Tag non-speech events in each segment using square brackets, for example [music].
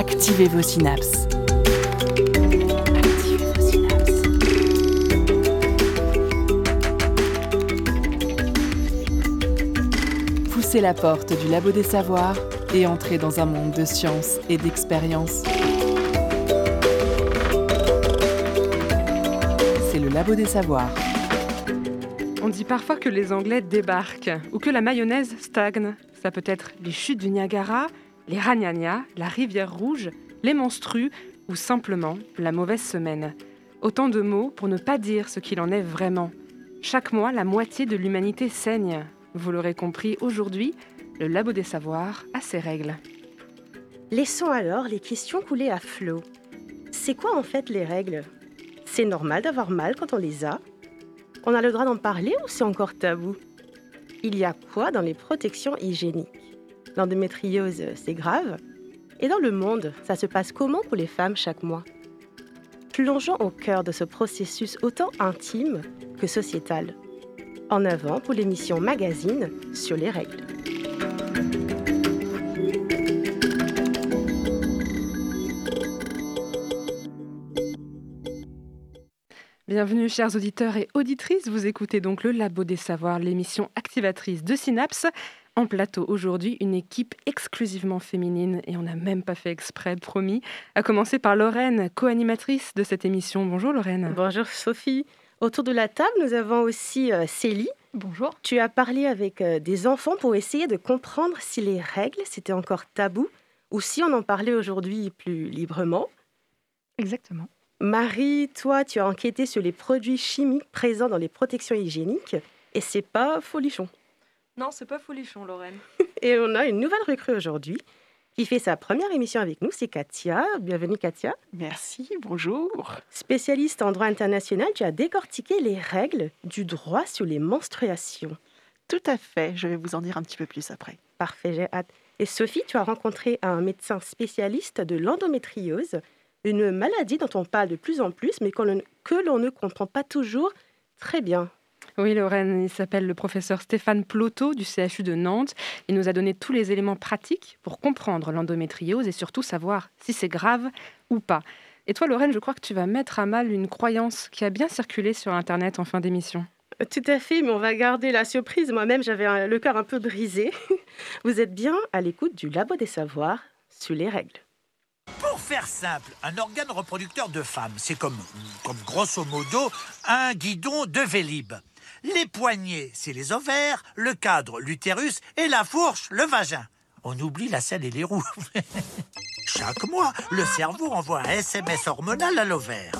Activez vos synapses. Activez. Poussez la porte du labo des savoirs et entrez dans un monde de science et d'expérience. C'est le labo des savoirs. On dit parfois que les Anglais débarquent ou que la mayonnaise stagne. Ça peut être les chutes du Niagara, les ragnagnas, la rivière rouge, les menstrues ou simplement la mauvaise semaine. Autant de mots pour ne pas dire ce qu'il en est vraiment. Chaque mois, la moitié de l'humanité saigne. Vous l'aurez compris, aujourd'hui, le Labo des Savoirs a ses règles. Laissons alors les questions couler à flot. C'est quoi en fait les règles? C'est normal d'avoir mal quand on les a? On a le droit d'en parler ou c'est encore tabou? Il y a quoi dans les protections hygiéniques? L'endométriose, c'est grave Et dans le monde, ça se passe comment pour les femmes chaque mois? Plongeons au cœur de ce processus autant intime que sociétal. En avant pour l'émission Magazine sur les règles. Bienvenue chers auditeurs et auditrices, vous écoutez donc le Labo des Savoirs, l'émission activatrice de Synapse. En plateau aujourd'hui, une équipe exclusivement féminine et on n'a même pas fait exprès, promis. À commencer par Lorraine, co-animatrice de cette émission. Bonjour Lorraine. Bonjour Sophie. Autour de la table, nous avons aussi euh, Célie. Bonjour. Tu as parlé avec euh, des enfants pour essayer de comprendre si les règles, c'était encore tabou ou si on en parlait aujourd'hui plus librement. Exactement. Marie, toi, tu as enquêté sur les produits chimiques présents dans les protections hygiéniques et c'est pas folichon. Non, c'est pas folichon, Lorraine. [laughs] Et on a une nouvelle recrue aujourd'hui qui fait sa première émission avec nous, c'est Katia. Bienvenue Katia. Merci, bonjour. Spécialiste en droit international, tu as décortiqué les règles du droit sur les menstruations. Tout à fait, je vais vous en dire un petit peu plus après. Parfait, j'ai hâte. Et Sophie, tu as rencontré un médecin spécialiste de l'endométriose, une maladie dont on parle de plus en plus, mais que l'on ne comprend pas toujours très bien. Oui Lorraine, il s'appelle le professeur Stéphane Ploto du CHU de Nantes. Il nous a donné tous les éléments pratiques pour comprendre l'endométriose et surtout savoir si c'est grave ou pas. Et toi Lorraine, je crois que tu vas mettre à mal une croyance qui a bien circulé sur Internet en fin d'émission. Euh, Tout à fait, mais on va garder la surprise. Moi-même, j'avais un- le cœur un peu brisé. [laughs] Vous êtes bien à l'écoute du Labo des Savoirs sur les règles. Pour faire simple, un organe reproducteur de femme, c'est comme, comme grosso modo un guidon de Vélib. Les poignets, c'est les ovaires, le cadre, l'utérus, et la fourche, le vagin. On oublie la selle et les roues. [laughs] Chaque mois, le cerveau envoie un SMS hormonal à l'ovaire.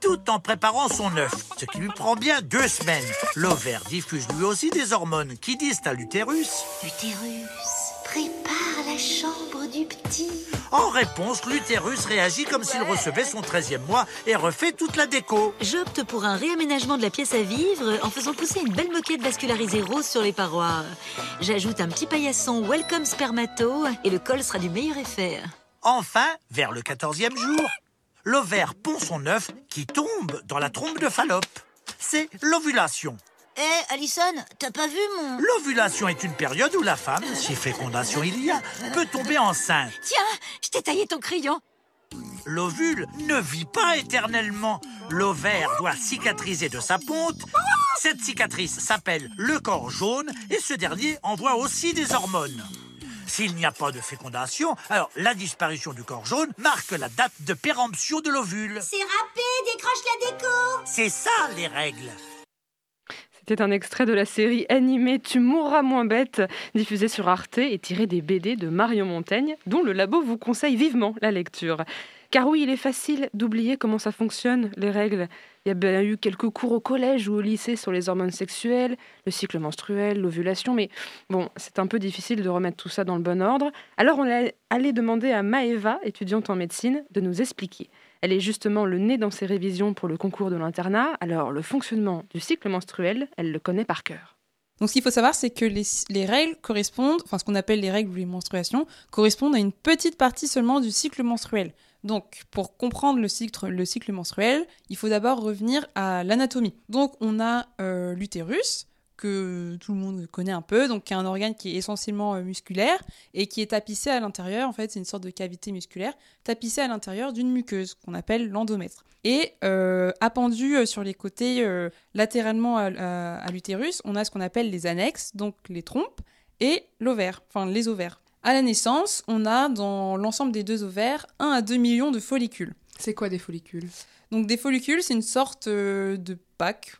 Tout en préparant son œuf, ce qui lui prend bien deux semaines. L'ovaire diffuse lui aussi des hormones qui disent à l'utérus Utérus, prépare la chambre du petit. En réponse, l'utérus réagit comme s'il recevait son 13e mois et refait toute la déco. J'opte pour un réaménagement de la pièce à vivre en faisant pousser une belle moquette vascularisée rose sur les parois. J'ajoute un petit paillasson Welcome Spermato et le col sera du meilleur effet. Enfin, vers le 14e jour, l'ovaire pond son œuf qui tombe dans la trompe de Fallope. C'est l'ovulation. Eh, Alison, t'as pas vu mon... L'ovulation est une période où la femme, si fécondation il y a, peut tomber enceinte. Tiens, je t'ai taillé ton crayon. L'ovule ne vit pas éternellement. L'ovaire doit cicatriser de sa ponte. Cette cicatrice s'appelle le corps jaune et ce dernier envoie aussi des hormones. S'il n'y a pas de fécondation, alors la disparition du corps jaune marque la date de péremption de l'ovule. C'est râpé, décroche la déco. C'est ça les règles. C'était un extrait de la série animée Tu mourras moins bête, diffusée sur Arte et tirée des BD de Marion Montaigne, dont le labo vous conseille vivement la lecture. Car oui, il est facile d'oublier comment ça fonctionne, les règles. Il y a bien eu quelques cours au collège ou au lycée sur les hormones sexuelles, le cycle menstruel, l'ovulation, mais bon, c'est un peu difficile de remettre tout ça dans le bon ordre. Alors on est allé demander à Maëva, étudiante en médecine, de nous expliquer. Elle est justement le nez dans ses révisions pour le concours de l'internat, alors le fonctionnement du cycle menstruel, elle le connaît par cœur. Donc ce qu'il faut savoir, c'est que les, les règles correspondent, enfin ce qu'on appelle les règles ou les menstruations, correspondent à une petite partie seulement du cycle menstruel. Donc pour comprendre le cycle, le cycle menstruel, il faut d'abord revenir à l'anatomie. Donc on a euh, l'utérus, que tout le monde connaît un peu, donc qui est un organe qui est essentiellement euh, musculaire et qui est tapissé à l'intérieur, en fait c'est une sorte de cavité musculaire, tapissée à l'intérieur d'une muqueuse qu'on appelle l'endomètre. Et euh, appendu euh, sur les côtés latéralement à, l'utérus, on a ce qu'on appelle les annexes, donc les trompes, et l'ovaire, enfin les ovaires. À la naissance, on a dans l'ensemble des deux ovaires 1 à 2 millions de follicules. C'est quoi des follicules? Donc des follicules, c'est une sorte de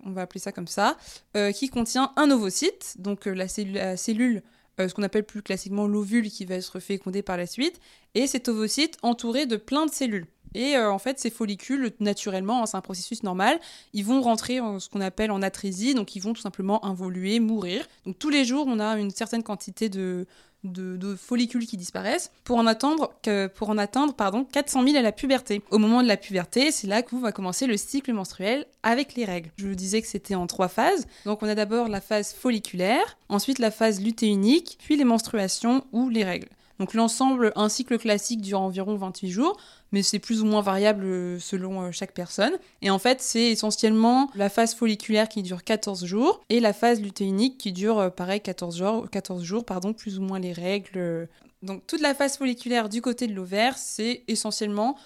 on va appeler ça comme ça, euh, qui contient un ovocyte, donc euh, la cellule, euh, ce qu'on appelle plus classiquement l'ovule qui va être fécondé par la suite, et cet ovocyte entouré de plein de cellules. Et en fait, ces follicules, naturellement, hein, c'est un processus normal, ils vont rentrer en ce qu'on appelle en atrésie, donc ils vont tout simplement involuer, mourir. Donc tous les jours, on a une certaine quantité de, de, follicules qui disparaissent pour en attendre, pour en atteindre pardon, 400 000 à la puberté. Au moment de la puberté, c'est là que va commencer le cycle menstruel avec les règles. Je vous disais que c'était en trois phases. Donc on a d'abord la phase folliculaire, ensuite la phase lutéinique, puis les menstruations ou les règles. Donc l'ensemble, un cycle classique dure environ 28 jours, mais c'est plus ou moins variable euh, selon euh, chaque personne. Et en fait, c'est essentiellement la phase folliculaire qui dure 14 jours et la phase lutéinique qui dure euh, pareil 14 jours, 14 jours pardon, plus ou moins les règles. Donc toute la phase folliculaire du côté de l'ovaire, c'est essentiellement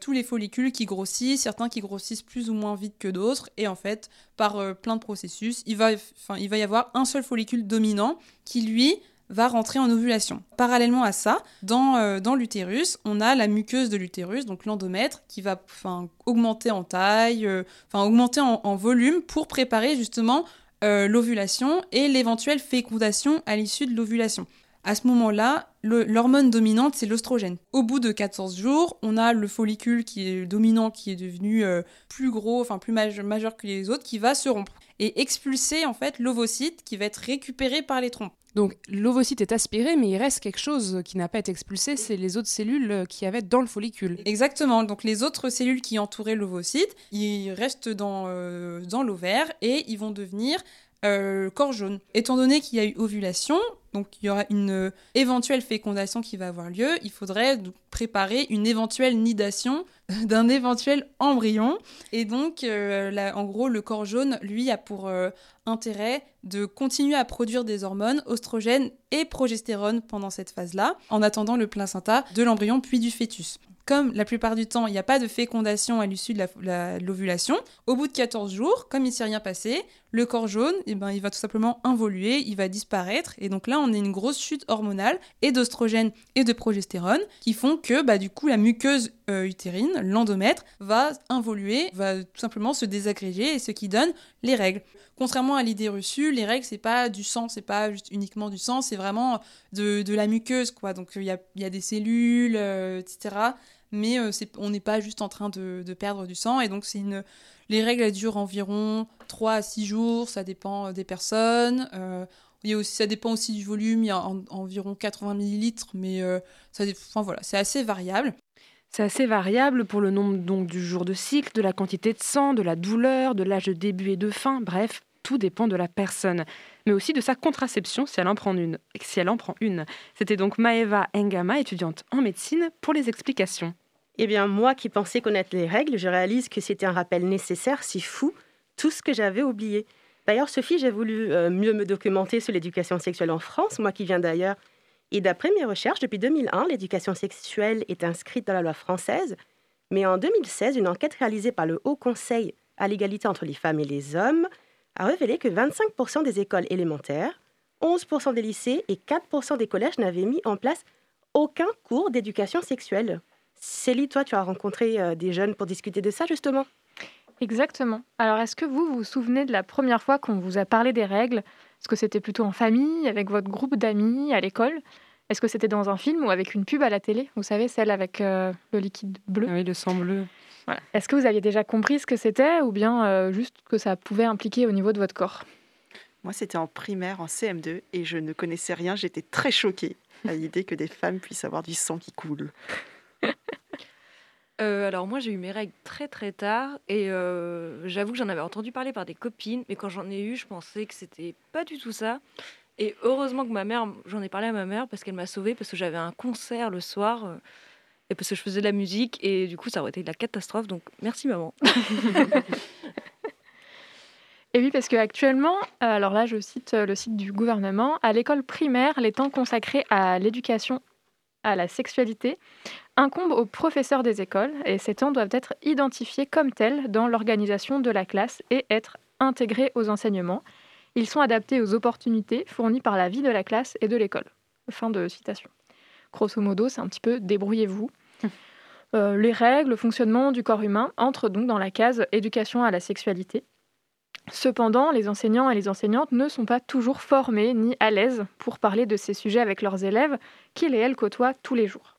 tous les follicules qui grossissent, certains qui grossissent plus ou moins vite que d'autres, et en fait, par plein de processus, il va, il va y avoir un seul follicule dominant qui, lui, va rentrer en ovulation. Parallèlement à ça, dans, euh, dans l'utérus, on a la muqueuse de l'utérus, donc l'endomètre, qui va augmenter en taille, euh, enfin augmenter en, volume pour préparer justement euh, l'ovulation et l'éventuelle fécondation à l'issue de l'ovulation. À ce moment-là, l'hormone dominante, c'est l'ostrogène. Au bout de 14 jours, on a le follicule qui est dominant, qui est devenu plus gros, enfin plus majeur que les autres, qui va se rompre et expulser en fait l'ovocyte qui va être récupéré par les trompes. Donc l'ovocyte est aspiré, mais il reste quelque chose qui n'a pas été expulsé, c'est les autres cellules euh, qui avaient dans le follicule. Exactement, donc les autres cellules qui entouraient l'ovocyte, ils restent dans, euh, dans l'ovaire et ils vont devenir euh, corps jaune. Étant donné qu'il y a eu ovulation, donc il y aura une euh, éventuelle fécondation qui va avoir lieu, il faudrait préparer une éventuelle nidation [laughs] d'un éventuel embryon. Et donc, euh, en gros, le corps jaune, lui, a pour intérêt de continuer à produire des hormones, oestrogènes et progestérone pendant cette phase-là, en attendant le placenta de l'embryon puis du fœtus comme la plupart du temps, il n'y a pas de fécondation à l'issue de l'ovulation, au bout de 14 jours, comme il ne s'est rien passé, le corps jaune, eh ben, il va tout simplement involuer, il va disparaître. Et donc là, on a une grosse chute hormonale et d'ostrogène et de progestérone qui font que bah, du coup, la muqueuse euh, utérine, l'endomètre, va involuer, va tout simplement se désagréger et ce qui donne les règles. Contrairement à l'idée reçue, les règles, c'est pas du sang, c'est pas juste uniquement du sang, c'est vraiment de, la muqueuse, quoi. Donc il y a, des cellules, euh, etc. Mais euh, on n'est pas juste en train de, perdre du sang. Et donc une... les règles, durent environ 3 à 6 jours, ça dépend des personnes. Il aussi, ça dépend aussi du volume, il y a environ 80 millilitres, mais enfin, voilà, c'est assez variable. C'est assez variable pour le nombre donc du jour de cycle, de la quantité de sang, de la douleur, de l'âge de début et de fin, bref, tout dépend de la personne, mais aussi de sa contraception si elle en prend une. Si elle en prend une. C'était donc Maeva Engama, étudiante en médecine, pour les explications. Eh bien, moi qui pensais connaître les règles, je réalise que c'était un rappel nécessaire, si fou, tout ce que j'avais oublié. D'ailleurs, Sophie, j'ai voulu euh, mieux me documenter sur l'éducation sexuelle en France, moi qui viens d'ailleurs et d'après mes recherches, depuis 2001, l'éducation sexuelle est inscrite dans la loi française, mais en 2016, une enquête réalisée par le Haut Conseil à l'égalité entre les femmes et les hommes a révélé que 25% des écoles élémentaires, 11% des lycées et 4% des collèges n'avaient mis en place aucun cours d'éducation sexuelle. Célie, toi, tu as rencontré euh, des jeunes pour discuter de ça, justement? Exactement. Alors, est-ce que vous vous souvenez de la première fois qu'on vous a parlé des règles? Est-ce que c'était plutôt en famille, avec votre groupe d'amis, à l'école? Est-ce que c'était dans un film ou avec une pub à la télé? Vous savez, celle avec euh, le liquide bleu? Oui, le sang bleu. Est-ce que vous aviez déjà compris ce que c'était ou bien euh, juste que ça pouvait impliquer au niveau de votre corps? Moi, c'était en primaire, en CM2, et je ne connaissais rien. J'étais très choquée à l'idée que des femmes puissent avoir du sang qui coule. [laughs] Euh, alors moi j'ai eu mes règles très très tard et j'avoue que j'en avais entendu parler par des copines mais quand j'en ai eu je pensais que c'était pas du tout ça et heureusement que ma mère, j'en ai parlé à ma mère parce qu'elle m'a sauvée, parce que j'avais un concert le soir euh, et parce que je faisais de la musique et du coup ça aurait été de la catastrophe. Donc merci maman. [laughs] Et oui, parce qu'actuellement, alors là je cite le site du gouvernement, à l'école primaire, les temps consacrés à l'éducation à la sexualité incombent aux professeurs des écoles et ces temps doivent être identifiés comme tels dans l'organisation de la classe et être intégrés aux enseignements. Ils sont adaptés aux opportunités fournies par la vie de la classe et de l'école. Fin de citation. Grosso modo, c'est un petit peu débrouillez-vous. [laughs] Euh, les règles, le fonctionnement du corps humain entrent donc dans la case éducation à la sexualité. Cependant, les enseignants et les enseignantes ne sont pas toujours formés ni à l'aise pour parler de ces sujets avec leurs élèves qu'ils et elles côtoient tous les jours.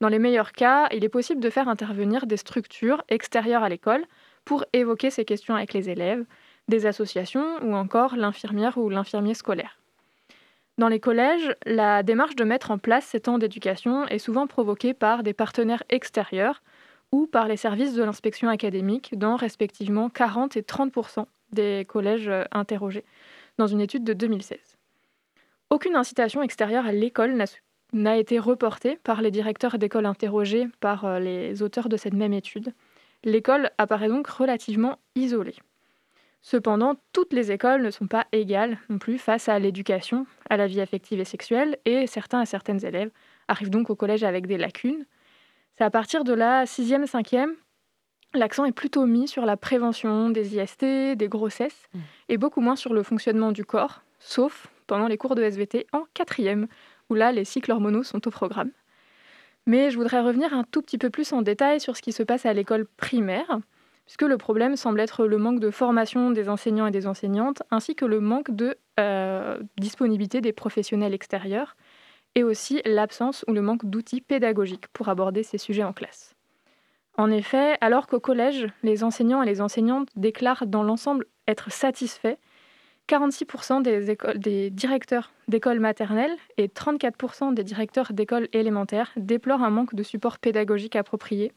Dans les meilleurs cas, il est possible de faire intervenir des structures extérieures à l'école pour évoquer ces questions avec les élèves, des associations ou encore l'infirmière ou l'infirmier scolaire. Dans les collèges, la démarche de mettre en place ces temps d'éducation est souvent provoquée par des partenaires extérieurs ou par les services de l'inspection académique dans respectivement 40 et 30% des collèges euh, interrogés dans une étude de 2016. Aucune incitation extérieure à l'école n'a été reportée par les directeurs d'école interrogés par euh, les auteurs de cette même étude. L'école apparaît donc relativement isolée. Cependant, toutes les écoles ne sont pas égales non plus face à l'éducation, à la vie affective et sexuelle, et certains et certaines élèves arrivent donc au collège avec des lacunes. C'est à partir de la 6e, 5e l'accent est plutôt mis sur la prévention des IST, des grossesses, mmh. et beaucoup moins sur le fonctionnement du corps, sauf pendant les cours de SVT en quatrième, où là, les cycles hormonaux sont au programme. Mais je voudrais revenir un tout petit peu plus en détail sur ce qui se passe à l'école primaire, puisque le problème semble être le manque de formation des enseignants et des enseignantes, ainsi que le manque de euh, disponibilité des professionnels extérieurs, et aussi l'absence ou le manque d'outils pédagogiques pour aborder ces sujets en classe. En effet, alors qu'au collège, les enseignants et les enseignantes déclarent dans l'ensemble être satisfaits, 46% des, directeurs d'écoles maternelles et 34% des directeurs d'écoles élémentaires déplorent un manque de support pédagogique approprié.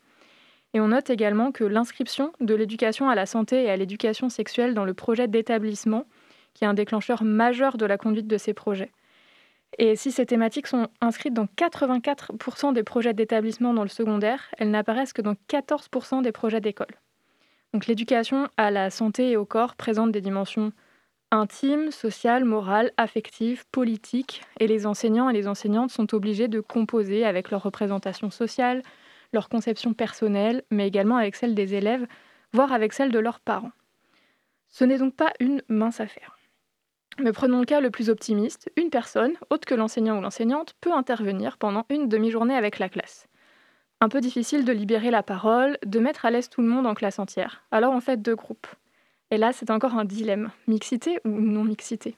Et on note également que l'inscription de l'éducation à la santé et à l'éducation sexuelle dans le projet d'établissement, qui est un déclencheur majeur de la conduite de ces projets, et si ces thématiques sont inscrites dans 84% des projets d'établissement dans le secondaire, elles n'apparaissent que dans 14% des projets d'école. Donc l'éducation à la santé et au corps présente des dimensions intimes, sociales, morales, affectives, politiques, et les enseignants et les enseignantes sont obligés de composer avec leur représentation sociale, leur conception personnelle, mais également avec celle des élèves, voire avec celle de leurs parents. Ce n'est donc pas une mince affaire. Mais prenons le cas le plus optimiste, une personne, autre que l'enseignant ou l'enseignante, peut intervenir pendant une demi-journée avec la classe. Un peu difficile de libérer la parole, de mettre à l'aise tout le monde en classe entière. Alors on fait deux groupes. Et là, c'est encore un dilemme, mixité ou non mixité.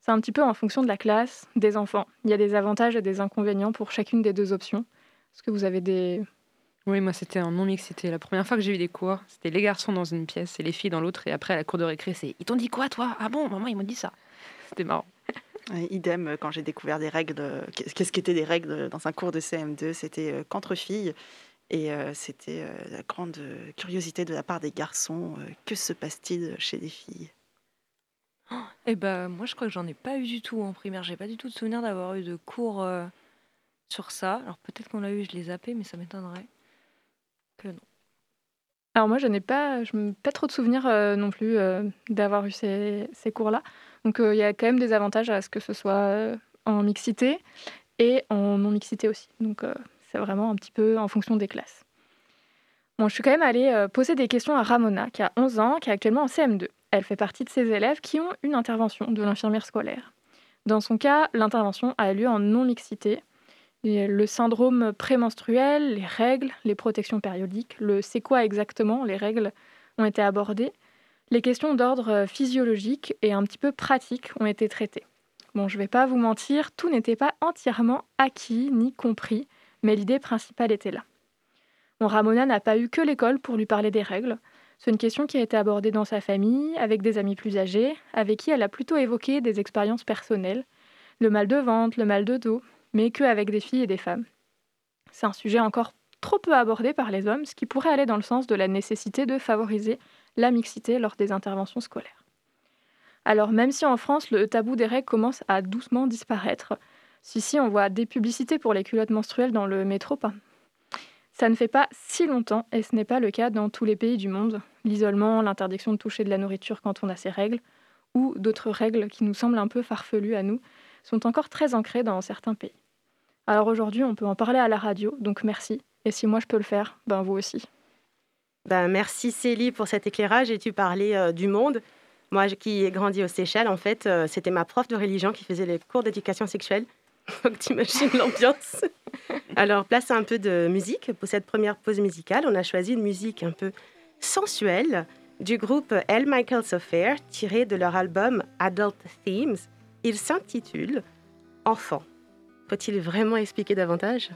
C'est un petit peu en fonction de la classe, des enfants. Il y a des avantages et des inconvénients pour chacune des deux options. Est-ce que vous avez des... Oui, moi c'était un non-mixité. La première fois que j'ai eu des cours, c'était les garçons dans une pièce et les filles dans l'autre. Et après, à la cour de récré, c'est Ils t'ont dit quoi, toi? Ah bon, maman, ils m'ont dit ça. C'était marrant. [laughs] idem, euh, quand j'ai découvert des règles, qu'est-ce qu'étaient des règles dans un cours de CM2, c'était euh, qu'entre filles. Et euh, c'était la grande curiosité de la part des garçons. que se passe-t-il chez les filles? Eh ben, moi, je crois que j'en ai pas eu du tout en primaire. J'ai pas du tout de souvenir d'avoir eu de cours sur ça. Alors peut-être qu'on l'a eu, je l'ai zappé, mais ça m'étonnerait que non. Alors moi, je n'ai pas, je pas trop de souvenirs non plus d'avoir eu ces, ces cours-là. Donc il y a quand même des avantages à ce que ce soit en mixité et en non-mixité aussi. Donc c'est vraiment un petit peu en fonction des classes. Bon, je suis quand même allée poser des questions à Ramona, qui a 11 ans, qui est actuellement en CM2. Elle fait partie de ces élèves qui ont une intervention de l'infirmière scolaire. Dans son cas, l'intervention a lieu en non-mixité. Le syndrome prémenstruel, les règles, les protections périodiques, le c'est quoi exactement les règles ont été abordées. Les questions d'ordre euh, physiologique et un petit peu pratique ont été traitées. Bon, je ne vais pas vous mentir, tout n'était pas entièrement acquis ni compris, mais l'idée principale était là. Bon, Ramona n'a pas eu que l'école pour lui parler des règles. C'est une question qui a été abordée dans sa famille, avec des amis plus âgés, avec qui elle a plutôt évoqué des expériences personnelles, le mal de ventre, le mal de dos, mais que avec des filles et des femmes. C'est un sujet encore trop peu abordé par les hommes, ce qui pourrait aller dans le sens de la nécessité de favoriser la mixité lors des interventions scolaires. Alors même si en France le tabou des règles commence à doucement disparaître, si si on voit des publicités pour les culottes menstruelles dans le métro, Ça ne fait pas si longtemps, et ce n'est pas le cas dans tous les pays du monde. L'isolement, l'interdiction de toucher de la nourriture quand on a ses règles, ou d'autres règles qui nous semblent un peu farfelues à nous, sont encore très ancrées dans certains pays. Alors aujourd'hui, on peut en parler à la radio, donc merci. Et si moi je peux le faire, ben vous aussi. Ben, merci Célie pour cet éclairage et tu parlais euh, du monde. Moi qui ai grandi aux Seychelles, en fait, euh, c'était ma prof de religion qui faisait les cours d'éducation sexuelle. [laughs] Donc t'imagines l'ambiance. [laughs] Alors place à un peu de musique. Pour cette première pause musicale, on a choisi une musique un peu sensuelle du groupe L. Michael's Affair, tiré de leur album Adult Themes. Il s'intitule Enfant. Faut-il vraiment expliquer davantage?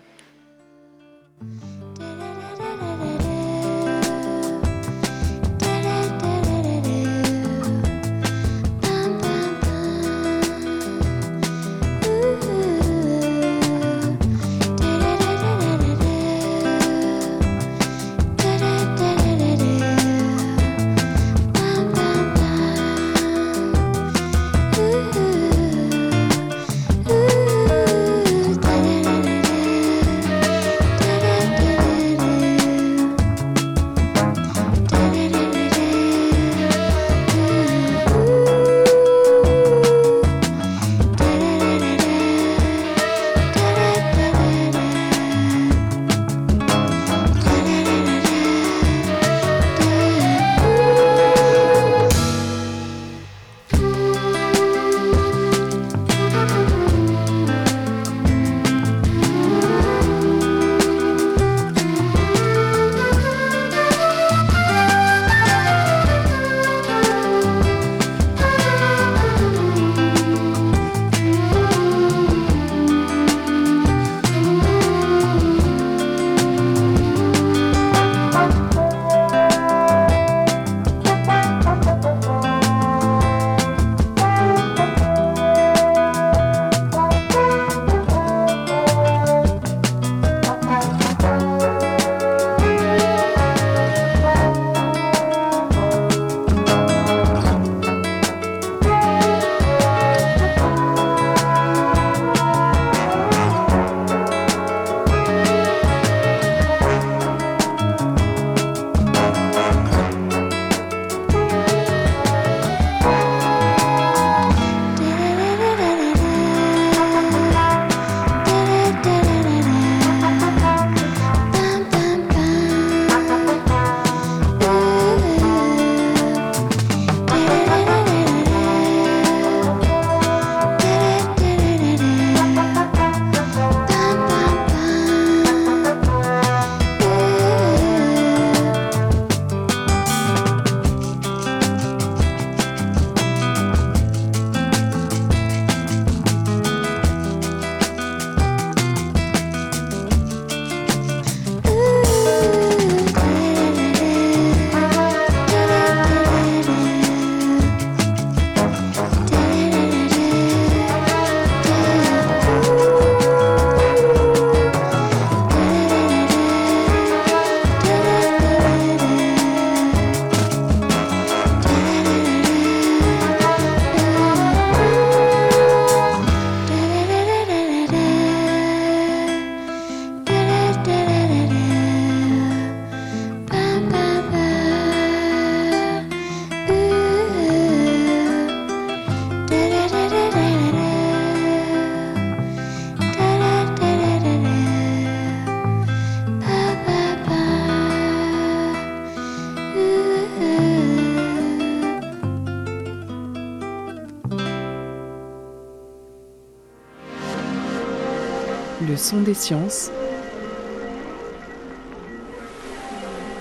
Des sciences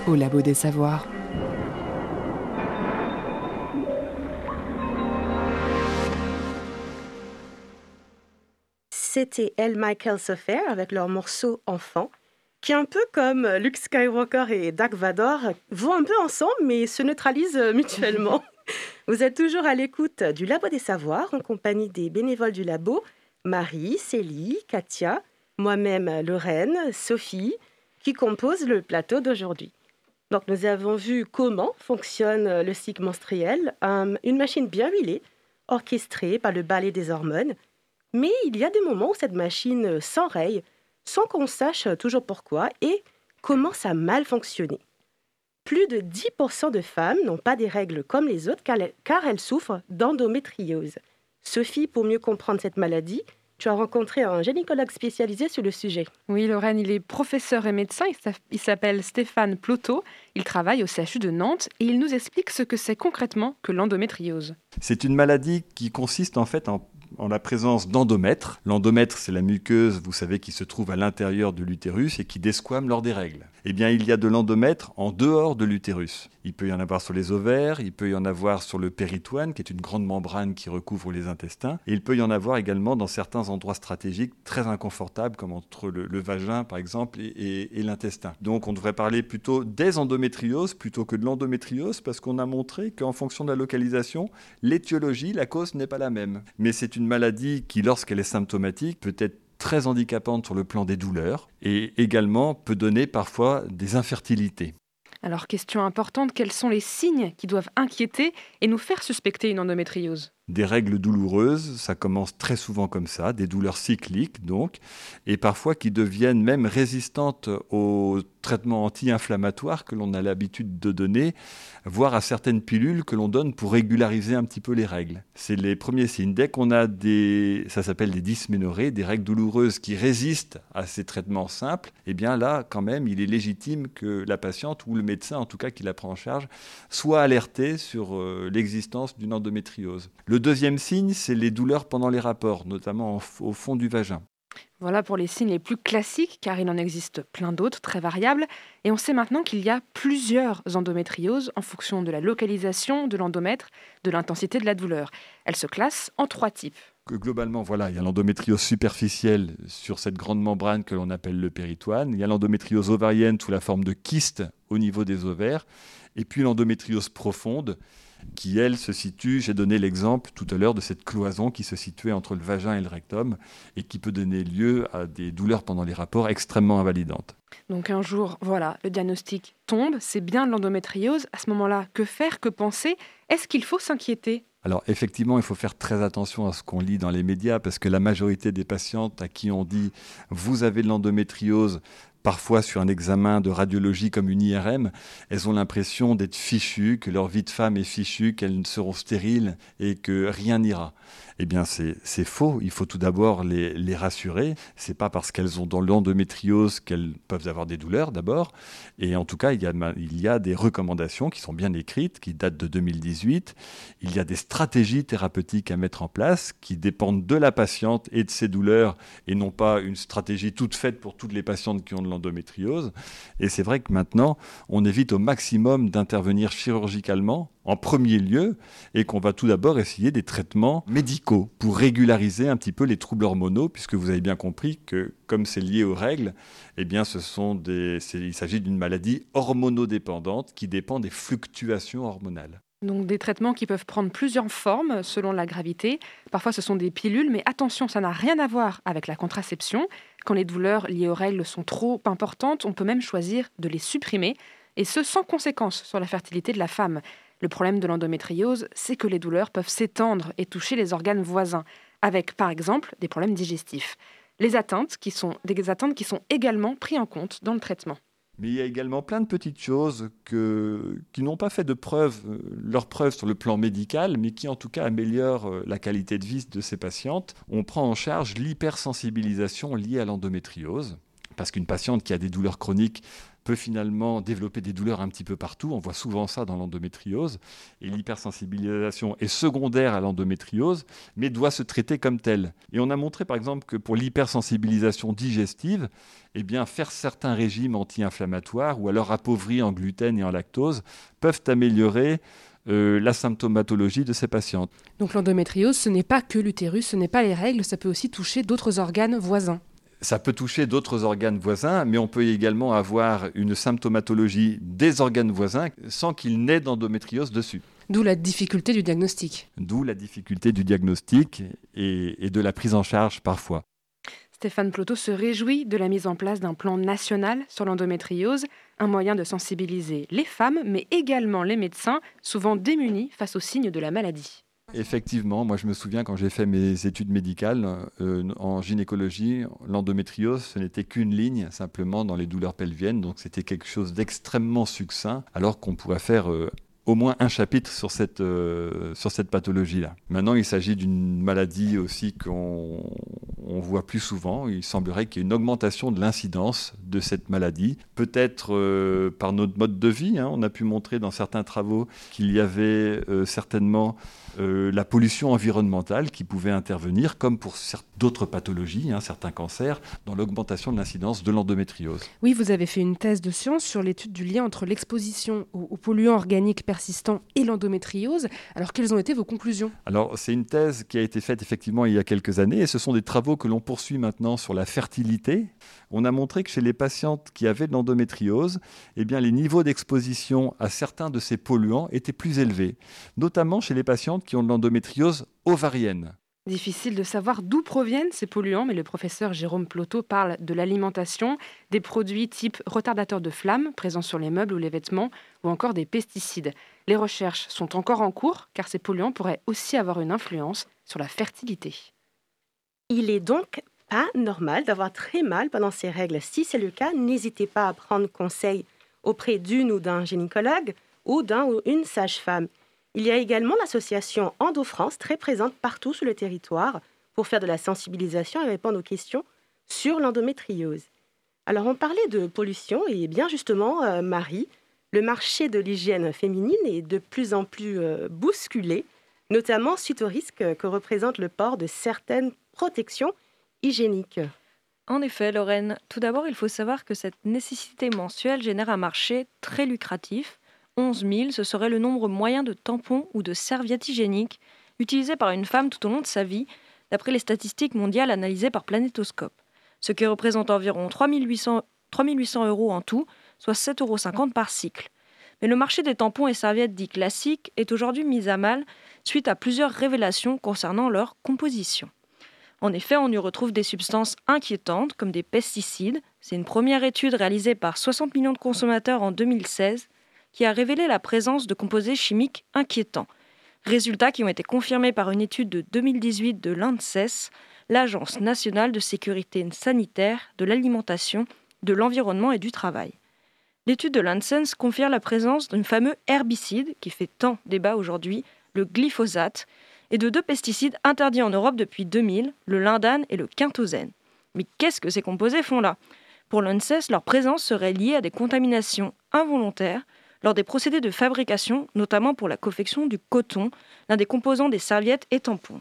au labo des savoirs. C'était L. Michael Affair avec leur morceau Enfant, qui un peu comme Luke Skywalker et Dark Vador vont un peu ensemble mais se neutralisent mutuellement. [laughs] Vous êtes toujours à l'écoute du Labo des Savoirs en compagnie des bénévoles du labo, Marie, Célie, Katia, moi-même Lorraine, Sophie, qui composent le plateau d'aujourd'hui. Donc nous avons vu comment fonctionne le cycle menstruel, euh, une machine bien huilée, orchestrée par le ballet des hormones. Mais il y a des moments où cette machine s'enraye sans qu'on sache toujours pourquoi et commence à mal fonctionner. Plus de 10% de femmes n'ont pas des règles comme les autres car elles souffrent d'endométriose. Sophie, pour mieux comprendre cette maladie, tu as rencontré un gynécologue spécialisé sur le sujet. Oui, Lorraine, il est professeur et médecin. Il s'appelle Stéphane Ploto. Il travaille au CHU de Nantes et il nous explique ce que c'est concrètement que l'endométriose. C'est une maladie qui consiste en fait en en la présence d'endomètres. L'endomètre, c'est la muqueuse, vous savez, qui se trouve à l'intérieur de l'utérus et qui desquame lors des règles. Eh bien, il y a de l'endomètre en dehors de l'utérus. Il peut y en avoir sur les ovaires, il peut y en avoir sur le péritoine, qui est une grande membrane qui recouvre les intestins, et il peut y en avoir également dans certains endroits stratégiques très inconfortables, comme entre le, vagin, par exemple, et, et l'intestin. Donc, on devrait parler plutôt des endométrioses plutôt que de l'endométriose, parce qu'on a montré qu'en fonction de la localisation, l'étiologie, la cause n'est pas la même. Mais c'est une maladie qui, lorsqu'elle est symptomatique, peut être très handicapante sur le plan des douleurs et également peut donner parfois des infertilités. Alors, question importante, quels sont les signes qui doivent inquiéter et nous faire suspecter une endométriose? Des règles douloureuses, ça commence très souvent comme ça, des douleurs cycliques donc, et parfois qui deviennent même résistantes aux traitements anti-inflammatoires que l'on a l'habitude de donner, voire à certaines pilules que l'on donne pour régulariser un petit peu les règles. C'est les premiers signes. Dès qu'on a des, ça s'appelle des dysménorrhées, des règles douloureuses qui résistent à ces traitements simples, eh bien là, quand même, il est légitime que la patiente ou le médecin, en tout cas qui la prend en charge, soit alerté sur euh, l'existence d'une endométriose. Le deuxième signe, c'est les douleurs pendant les rapports, notamment au fond du vagin. Voilà pour les signes les plus classiques, car il en existe plein d'autres, très variables. Et on sait maintenant qu'il y a plusieurs endométrioses en fonction de la localisation de l'endomètre, de l'intensité de la douleur. Elles se classent en trois types. Globalement, voilà, il y a l'endométriose superficielle sur cette grande membrane que l'on appelle le péritoine. Il y a l'endométriose ovarienne sous la forme de kyste au niveau des ovaires. Et puis l'endométriose profonde qui, elle, se situe, j'ai donné l'exemple tout à l'heure de cette cloison qui se situait entre le vagin et le rectum et qui peut donner lieu à des douleurs pendant les rapports extrêmement invalidantes. Donc un jour, voilà, le diagnostic tombe, c'est bien de l'endométriose. À ce moment-là, que faire, que penser? Est-ce qu'il faut s'inquiéter? Alors effectivement, il faut faire très attention à ce qu'on lit dans les médias parce que la majorité des patientes à qui on dit vous avez de l'endométriose parfois sur un examen de radiologie comme une IRM, elles ont l'impression d'être fichues, que leur vie de femme est fichue, qu'elles seront stériles et que rien n'ira. Eh bien, c'est faux. Il faut tout d'abord les, les, rassurer. C'est pas parce qu'elles ont dans l'endométriose qu'elles peuvent avoir des douleurs d'abord. Et en tout cas, il y, a, il y a des recommandations qui sont bien écrites, qui datent de 2018. Il y a des stratégies thérapeutiques à mettre en place qui dépendent de la patiente et de ses douleurs et non pas une stratégie toute faite pour toutes les patientes qui ont de l'endométriose. Et c'est vrai que maintenant, on évite au maximum d'intervenir chirurgicalement en premier lieu et qu'on va tout d'abord essayer des traitements médicaux pour régulariser un petit peu les troubles hormonaux, puisque vous avez bien compris que comme c'est lié aux règles, eh bien ce sont des, il s'agit d'une maladie hormonodépendante qui dépend des fluctuations hormonales. Donc des traitements qui peuvent prendre plusieurs formes selon la gravité. Parfois ce sont des pilules, mais attention, ça n'a rien à voir avec la contraception. Quand les douleurs liées aux règles sont trop importantes, on peut même choisir de les supprimer, et ce sans conséquence sur la fertilité de la femme. Le problème de l'endométriose, c'est que les douleurs peuvent s'étendre et toucher les organes voisins, avec par exemple des problèmes digestifs. Les atteintes qui sont des atteintes qui sont également prises en compte dans le traitement. Mais il y a également plein de petites choses qui n'ont pas fait de preuve, euh, leur preuve sur le plan médical, mais qui en tout cas améliorent euh, la qualité de vie de ces patientes. On prend en charge l'hypersensibilisation liée à l'endométriose, parce qu'une patiente qui a des douleurs chroniques peut finalement développer des douleurs un petit peu partout. On voit souvent ça dans l'endométriose. Et l'hypersensibilisation est secondaire à l'endométriose, mais doit se traiter comme telle. Et on a montré par exemple que pour l'hypersensibilisation digestive, eh bien, faire certains régimes anti-inflammatoires ou alors appauvris en gluten et en lactose peuvent améliorer euh, la symptomatologie de ces patientes. Donc l'endométriose, ce n'est pas que l'utérus, ce n'est pas les règles, ça peut aussi toucher d'autres organes voisins. Ça peut toucher d'autres organes voisins, mais on peut également avoir une symptomatologie des organes voisins sans qu'il n'ait d'endométriose dessus. D'où la difficulté du diagnostic. D'où la difficulté du diagnostic et, de la prise en charge parfois. Stéphane Ploto se réjouit de la mise en place d'un plan national sur l'endométriose, un moyen de sensibiliser les femmes, mais également les médecins, souvent démunis face aux signes de la maladie. Effectivement, moi je me souviens quand j'ai fait mes études médicales euh, en gynécologie, l'endométriose, ce n'était qu'une ligne simplement dans les douleurs pelviennes, donc c'était quelque chose d'extrêmement succinct, alors qu'on pourrait faire euh, au moins un chapitre sur cette, euh, cette pathologie-là. Maintenant, il s'agit d'une maladie aussi qu'on on voit plus souvent. Il semblerait qu'il y ait une augmentation de l'incidence de cette maladie, peut-être par notre mode de vie. Hein. On a pu montrer dans certains travaux qu'il y avait certainement euh, la pollution environnementale qui pouvait intervenir, comme pour d'autres pathologies, hein, certains cancers, dans l'augmentation de l'incidence de l'endométriose. Oui, vous avez fait une thèse de science sur l'étude du lien entre l'exposition aux, polluants organiques persistants et l'endométriose. Alors, quelles ont été vos conclusions? Alors, c'est une thèse qui a été faite effectivement il y a quelques années, et ce sont des travaux que l'on poursuit maintenant sur la fertilité. On a montré que chez les patientes qui avaient de l'endométriose, eh bien, les niveaux d'exposition à certains de ces polluants étaient plus élevés, notamment chez les patientes qui ont de l'endométriose ovarienne. Difficile de savoir d'où proviennent ces polluants, mais le professeur Jérôme Ploto parle de l'alimentation, des produits type retardateurs de flamme présents sur les meubles ou les vêtements, ou encore des pesticides. Les recherches sont encore en cours, car ces polluants pourraient aussi avoir une influence sur la fertilité. Il est donc normal d'avoir très mal pendant ces règles. Si c'est le cas, n'hésitez pas à prendre conseil auprès d'une ou d'un gynécologue ou d'un ou une sage-femme. Il y a également l'association Endo-France, très présente partout sur le territoire, pour faire de la sensibilisation et répondre aux questions sur l'endométriose. Alors, on parlait de pollution, et bien justement, euh, Marie, le marché de l'hygiène féminine est de plus en plus euh, bousculé, notamment suite au risque que représente le port de certaines protections hygiéniques. En effet, Lorraine, tout d'abord, il faut savoir que cette nécessité mensuelle génère un marché très lucratif 11 000, ce serait le nombre moyen de tampons ou de serviettes hygiéniques utilisés par une femme tout au long de sa vie, d'après les statistiques mondiales analysées par Planétoscope, ce qui représente environ 3 800, euros en tout, soit 7,50 euros par cycle. Mais le marché des tampons et serviettes dits classiques est aujourd'hui mis à mal suite à plusieurs révélations concernant leur composition. En effet, on y retrouve des substances inquiétantes comme des pesticides. C'est une première étude réalisée par 60 millions de consommateurs en 2016 qui a révélé la présence de composés chimiques inquiétants. Résultats qui ont été confirmés par une étude de 2018 de l'ANSES, l'Agence nationale de sécurité sanitaire, de l'alimentation, de l'environnement et du travail. L'étude de l'ANSES confirme la présence d'un fameux herbicide qui fait tant débat aujourd'hui, le glyphosate, et de deux pesticides interdits en Europe depuis 2000, le lindane et le quintozène. Mais qu'est-ce que ces composés font là? Pour l'ANSES, leur présence serait liée à des contaminations involontaires lors des procédés de fabrication, notamment pour la confection du coton, l'un des composants des serviettes et tampons.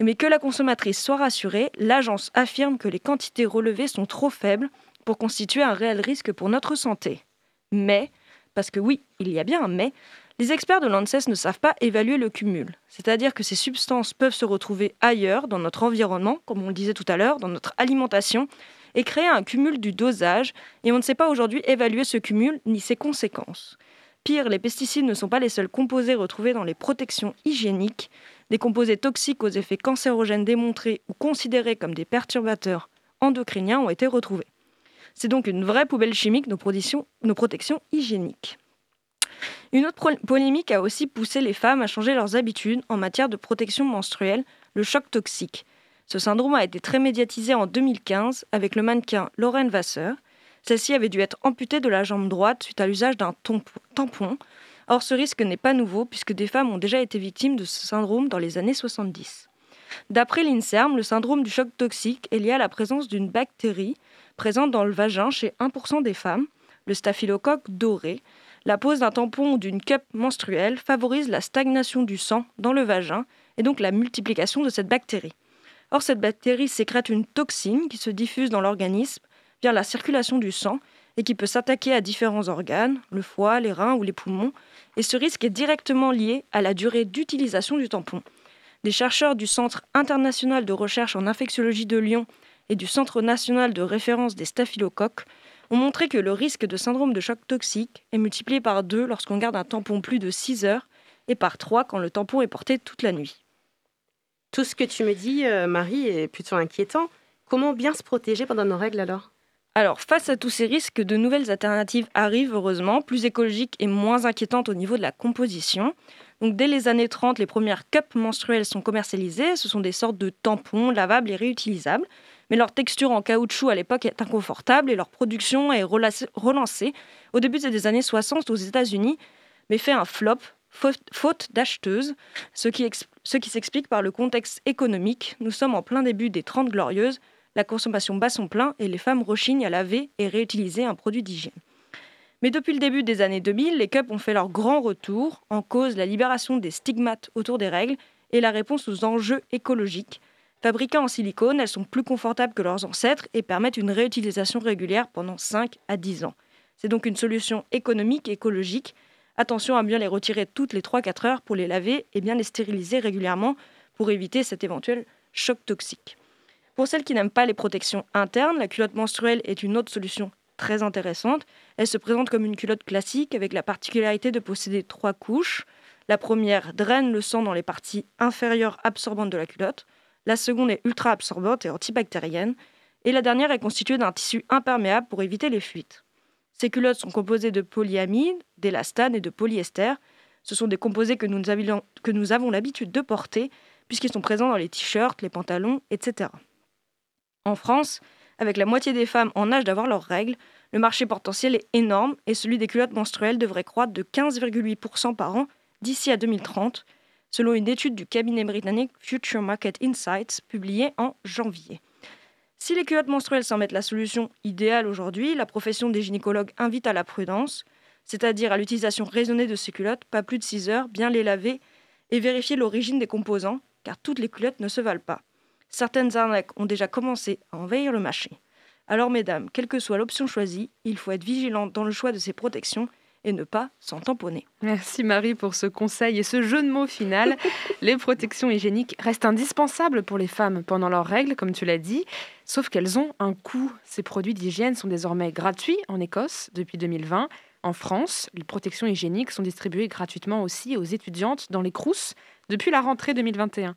Mais que la consommatrice soit rassurée, l'agence affirme que les quantités relevées sont trop faibles pour constituer un réel risque pour notre santé. Mais, parce que oui, il y a bien un mais, les experts de l'ANSES ne savent pas évaluer le cumul, c'est-à-dire que ces substances peuvent se retrouver ailleurs dans notre environnement, comme on le disait tout à l'heure, dans notre alimentation, et créer un cumul du dosage, et on ne sait pas aujourd'hui évaluer ce cumul ni ses conséquences. Pire, les pesticides ne sont pas les seuls composés retrouvés dans les protections hygiéniques. Des composés toxiques aux effets cancérogènes démontrés ou considérés comme des perturbateurs endocriniens ont été retrouvés. C'est donc une vraie poubelle chimique nos, nos protections hygiéniques. Une autre polémique a aussi poussé les femmes à changer leurs habitudes en matière de protection menstruelle, le choc toxique. Ce syndrome a été très médiatisé en 2015 avec le mannequin Lorraine Vasseur. Celle-ci avait dû être amputée de la jambe droite suite à l'usage d'un tampon. Or, ce risque n'est pas nouveau puisque des femmes ont déjà été victimes de ce syndrome dans les années 70. D'après l'INSERM, le syndrome du choc toxique est lié à la présence d'une bactérie présente dans le vagin chez 1% des femmes, le staphylocoque doré. La pose d'un tampon ou d'une cup menstruelle favorise la stagnation du sang dans le vagin et donc la multiplication de cette bactérie. Or, cette bactérie sécrète une toxine qui se diffuse dans l'organisme via la circulation du sang et qui peut s'attaquer à différents organes, le foie, les reins ou les poumons, et ce risque est directement lié à la durée d'utilisation du tampon. Des chercheurs du Centre international de recherche en infectiologie de Lyon et du Centre national de référence des staphylocoques ont montré que le risque de syndrome de choc toxique est multiplié par deux lorsqu'on garde un tampon plus de 6 heures et par 3 quand le tampon est porté toute la nuit. Tout ce que tu me dis, euh, Marie, est plutôt inquiétant. Comment bien se protéger pendant nos règles alors? Alors, face à tous ces risques, de nouvelles alternatives arrivent, heureusement, plus écologiques et moins inquiétantes au niveau de la composition. Donc dès les années 30, les premières cups menstruelles sont commercialisées. Ce sont des sortes de tampons lavables et réutilisables. Mais leur texture en caoutchouc à l'époque est inconfortable et leur production est relancée au début des années 60 aux États-Unis, mais fait un flop faute d'acheteuses, ce qui, s'explique par le contexte économique. Nous sommes en plein début des 30 glorieuses, la consommation bat son plein et les femmes rechignent à laver et réutiliser un produit d'hygiène. Mais depuis le début des années 2000, les cups ont fait leur grand retour, en cause la libération des stigmates autour des règles et la réponse aux enjeux écologiques. Fabriquées en silicone, elles sont plus confortables que leurs ancêtres et permettent une réutilisation régulière pendant 5 à 10 ans. C'est donc une solution économique écologique Attention à bien les retirer toutes les 3-4 heures pour les laver et bien les stériliser régulièrement pour éviter cet éventuel choc toxique. Pour celles qui n'aiment pas les protections internes, la culotte menstruelle est une autre solution très intéressante. Elle se présente comme une culotte classique avec la particularité de posséder trois couches. La première draine le sang dans les parties inférieures absorbantes de la culotte. La seconde est ultra absorbante et antibactérienne. Et la dernière est constituée d'un tissu imperméable pour éviter les fuites. Ces culottes sont composées de polyamide, d'élastane et de polyester. Ce sont des composés que nous, que nous avons l'habitude de porter puisqu'ils sont présents dans les t-shirts, les pantalons, etc. En France, avec la moitié des femmes en âge d'avoir leurs règles, le marché potentiel est énorme et celui des culottes menstruelles devrait croître de 15,8% par an d'ici à 2030, selon une étude du cabinet britannique Future Market Insights publiée en janvier. Si les culottes menstruelles semblent être la solution idéale aujourd'hui, la profession des gynécologues invite à la prudence, c'est-à-dire à, l'utilisation raisonnée de ces culottes, pas plus de 6 heures, bien les laver et vérifier l'origine des composants, car toutes les culottes ne se valent pas. Certaines arnaques ont déjà commencé à envahir le marché. Alors mesdames, quelle que soit l'option choisie, il faut être vigilante dans le choix de ces protections et ne pas s'en tamponner. Merci Marie pour ce conseil et ce jeu de mots final. [laughs] les protections hygiéniques restent indispensables pour les femmes pendant leurs règles, comme tu l'as dit, sauf qu'elles ont un coût. Ces produits d'hygiène sont désormais gratuits en Écosse depuis 2020. En France, les protections hygiéniques sont distribuées gratuitement aussi aux étudiantes dans les CROUS depuis la rentrée 2021.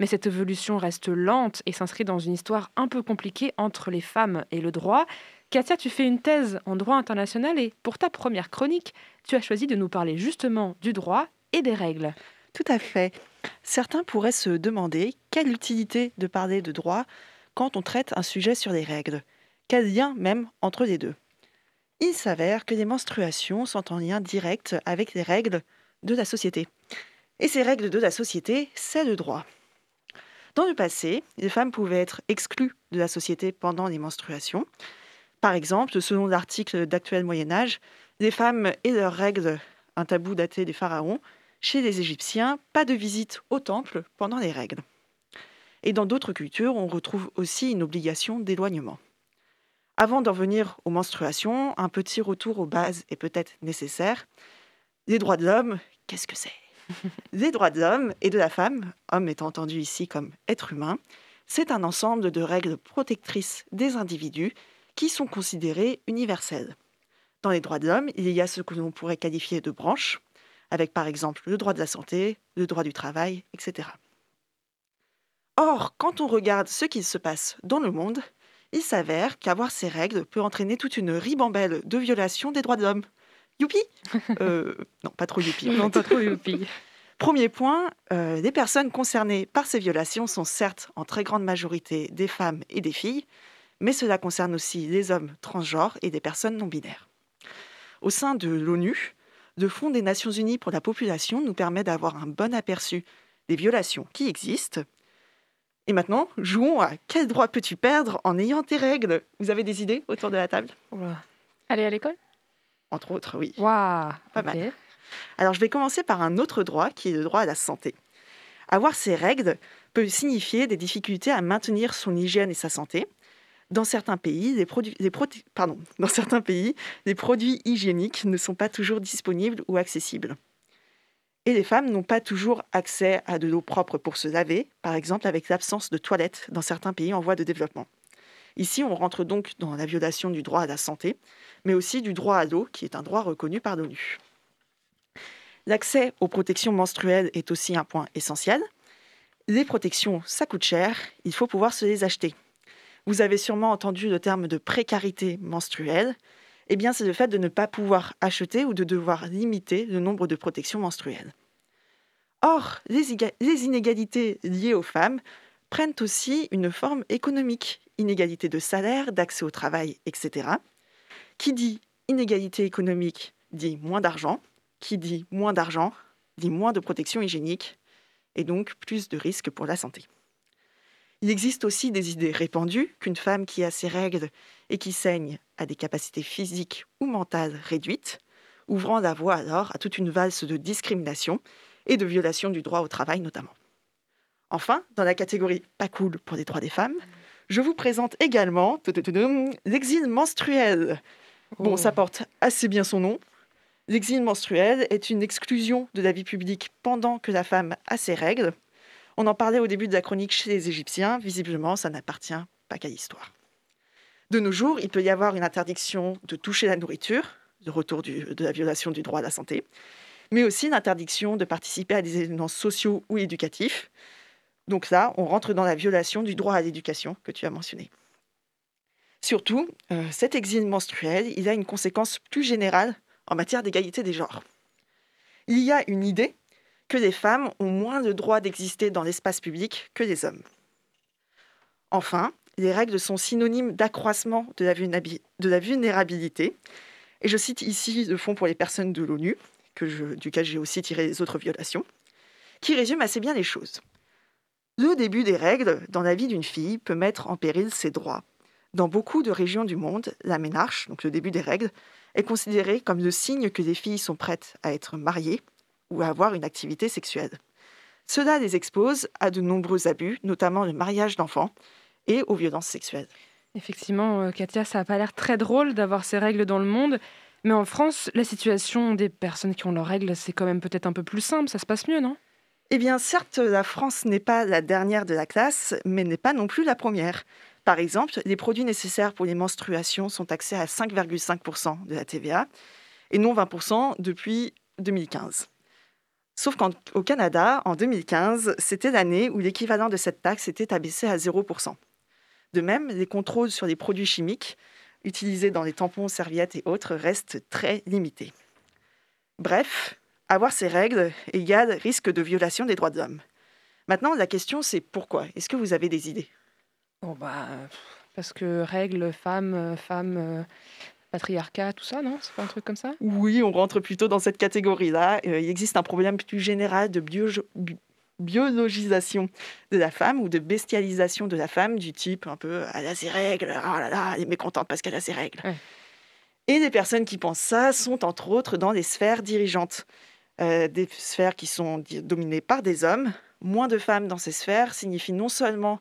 Mais cette évolution reste lente et s'inscrit dans une histoire un peu compliquée entre les femmes et le droit. Katia, tu fais une thèse en droit international et pour ta première chronique, tu as choisi de nous parler justement du droit et des règles. Tout à fait. Certains pourraient se demander quelle utilité de parler de droit quand on traite un sujet sur les règles. Quel lien même entre les deux Il s'avère que les menstruations sont en lien direct avec les règles de la société. Et ces règles de la société, c'est le droit. Dans le passé, les femmes pouvaient être exclues de la société pendant les menstruations. Par exemple, selon l'article d'Actuel Moyen Âge, les femmes et leurs règles, un tabou daté des pharaons, chez les Égyptiens, pas de visite au temple pendant les règles. Et dans d'autres cultures, on retrouve aussi une obligation d'éloignement. Avant d'en venir aux menstruations, un petit retour aux bases est peut-être nécessaire. Les droits de l'homme, qu'est-ce que c'est? [laughs] Les droits de l'homme et de la femme, homme étant entendu ici comme être humain, c'est un ensemble de règles protectrices des individus qui sont considérés universels. Dans les droits de l'homme, il y a ce que l'on pourrait qualifier de branches, avec par exemple le droit de la santé, le droit du travail, etc. Or, quand on regarde ce qui se passe dans le monde, il s'avère qu'avoir ces règles peut entraîner toute une ribambelle de violations des droits de l'homme. Youpi [laughs] euh, Non, pas trop youpi. Non, pas trop youpi. [laughs] Premier point, euh, les personnes concernées par ces violations sont certes en très grande majorité des femmes et des filles, mais cela concerne aussi les hommes transgenres et des personnes non binaires. Au sein de l'ONU, le Fonds des Nations Unies pour la population nous permet d'avoir un bon aperçu des violations qui existent. Et maintenant, jouons à quel droit peux-tu perdre en ayant tes règles? Vous avez des idées autour de la table? Aller à l'école? Entre autres, oui. Waouh Pas mal. Alors, je vais commencer par un autre droit qui est le droit à la santé. Avoir ces règles peut signifier des difficultés à maintenir son hygiène et sa santé, dans certains pays, les produits, pardon, [laughs] dans certains pays, les produits hygiéniques ne sont pas toujours disponibles ou accessibles. Et les femmes n'ont pas toujours accès à de l'eau propre pour se laver, par exemple avec l'absence de toilettes dans certains pays en voie de développement. Ici, on rentre donc dans la violation du droit à la santé, mais aussi du droit à l'eau, qui est un droit reconnu par l'ONU. L'accès aux protections menstruelles est aussi un point essentiel. Les protections, ça coûte cher, il faut pouvoir se les acheter. Vous avez sûrement entendu le terme de précarité menstruelle. Eh bien, c'est le fait de ne pas pouvoir acheter ou de devoir limiter le nombre de protections menstruelles. Or, les, inégalités liées aux femmes prennent aussi une forme économique, inégalité de salaire, d'accès au travail, etc. Qui dit inégalité économique dit moins d'argent, qui dit moins d'argent dit moins de protection hygiénique et donc plus de risques pour la santé. Il existe aussi des idées répandues qu'une femme qui a ses règles et qui saigne a des capacités physiques ou mentales réduites, ouvrant la voie alors à toute une valse de discrimination et de violation du droit au travail notamment. Enfin, dans la catégorie pas cool pour les droits des femmes, je vous présente également l'exil menstruel. Bon, Oh. ça porte assez bien son nom. L'exil menstruel est une exclusion de la vie publique pendant que la femme a ses règles. On en parlait au début de la chronique chez les Égyptiens. Visiblement, ça n'appartient pas qu'à l'histoire. De nos jours, il peut y avoir une interdiction de toucher la nourriture, de retour de la violation du droit à la santé, mais aussi l'interdiction de participer à des événements sociaux ou éducatifs. Donc là, on rentre dans la violation du droit à l'éducation que tu as mentionné. Surtout, euh, cet exil menstruel, il a une conséquence plus générale en matière d'égalité des genres. Il y a une idée que les femmes ont moins le droit d'exister dans l'espace public que les hommes. Enfin, les règles sont synonymes d'accroissement de, la vulnérabi- de la vulnérabilité. Et je cite ici le Fonds pour les personnes de l'ONU, duquel j'ai aussi tiré les autres violations, qui résume assez bien les choses. Le début des règles dans la vie d'une fille peut mettre en péril ses droits. Dans beaucoup de régions du monde, la ménarche, donc le début des règles, est considéré comme le signe que les filles sont prêtes à être mariées ou à avoir une activité sexuelle. Cela les expose à de nombreux abus, notamment le mariage d'enfants et aux violences sexuelles. Effectivement, euh, Katia, ça n'a pas l'air très drôle d'avoir ces règles dans le monde. Mais en France, la situation des personnes qui ont leurs règles, c'est quand même peut-être un peu plus simple. Ça se passe mieux, non? Eh bien, certes, la France n'est pas la dernière de la classe, mais n'est pas non plus la première. Par exemple, les produits nécessaires pour les menstruations sont taxés à 5,5% de la TVA et non 20% depuis 2015. Sauf qu'au Canada, en 2015, c'était l'année où l'équivalent de cette taxe était abaissé à 0%. De même, les contrôles sur les produits chimiques utilisés dans les tampons, serviettes et autres restent très limités. Bref, avoir ces règles égale risque de violation des droits de l'homme. Maintenant, la question c'est pourquoi? Est-ce que vous avez des idées? Bon, bah, parce que règles, femmes, euh, femmes, euh, patriarcat, tout ça, non? C'est pas un truc comme ça? Oui, on rentre plutôt dans cette catégorie-là. Euh, il existe un problème plus général de bio- bi- biologisation de la femme ou de bestialisation de la femme du type un peu elle a ses règles, oh là là, elle est mécontente parce qu'elle a ses règles. Ouais. Et les personnes qui pensent ça sont entre autres dans les sphères dirigeantes, Euh, des sphères qui sont dominées par des hommes. Moins de femmes dans ces sphères signifie non seulement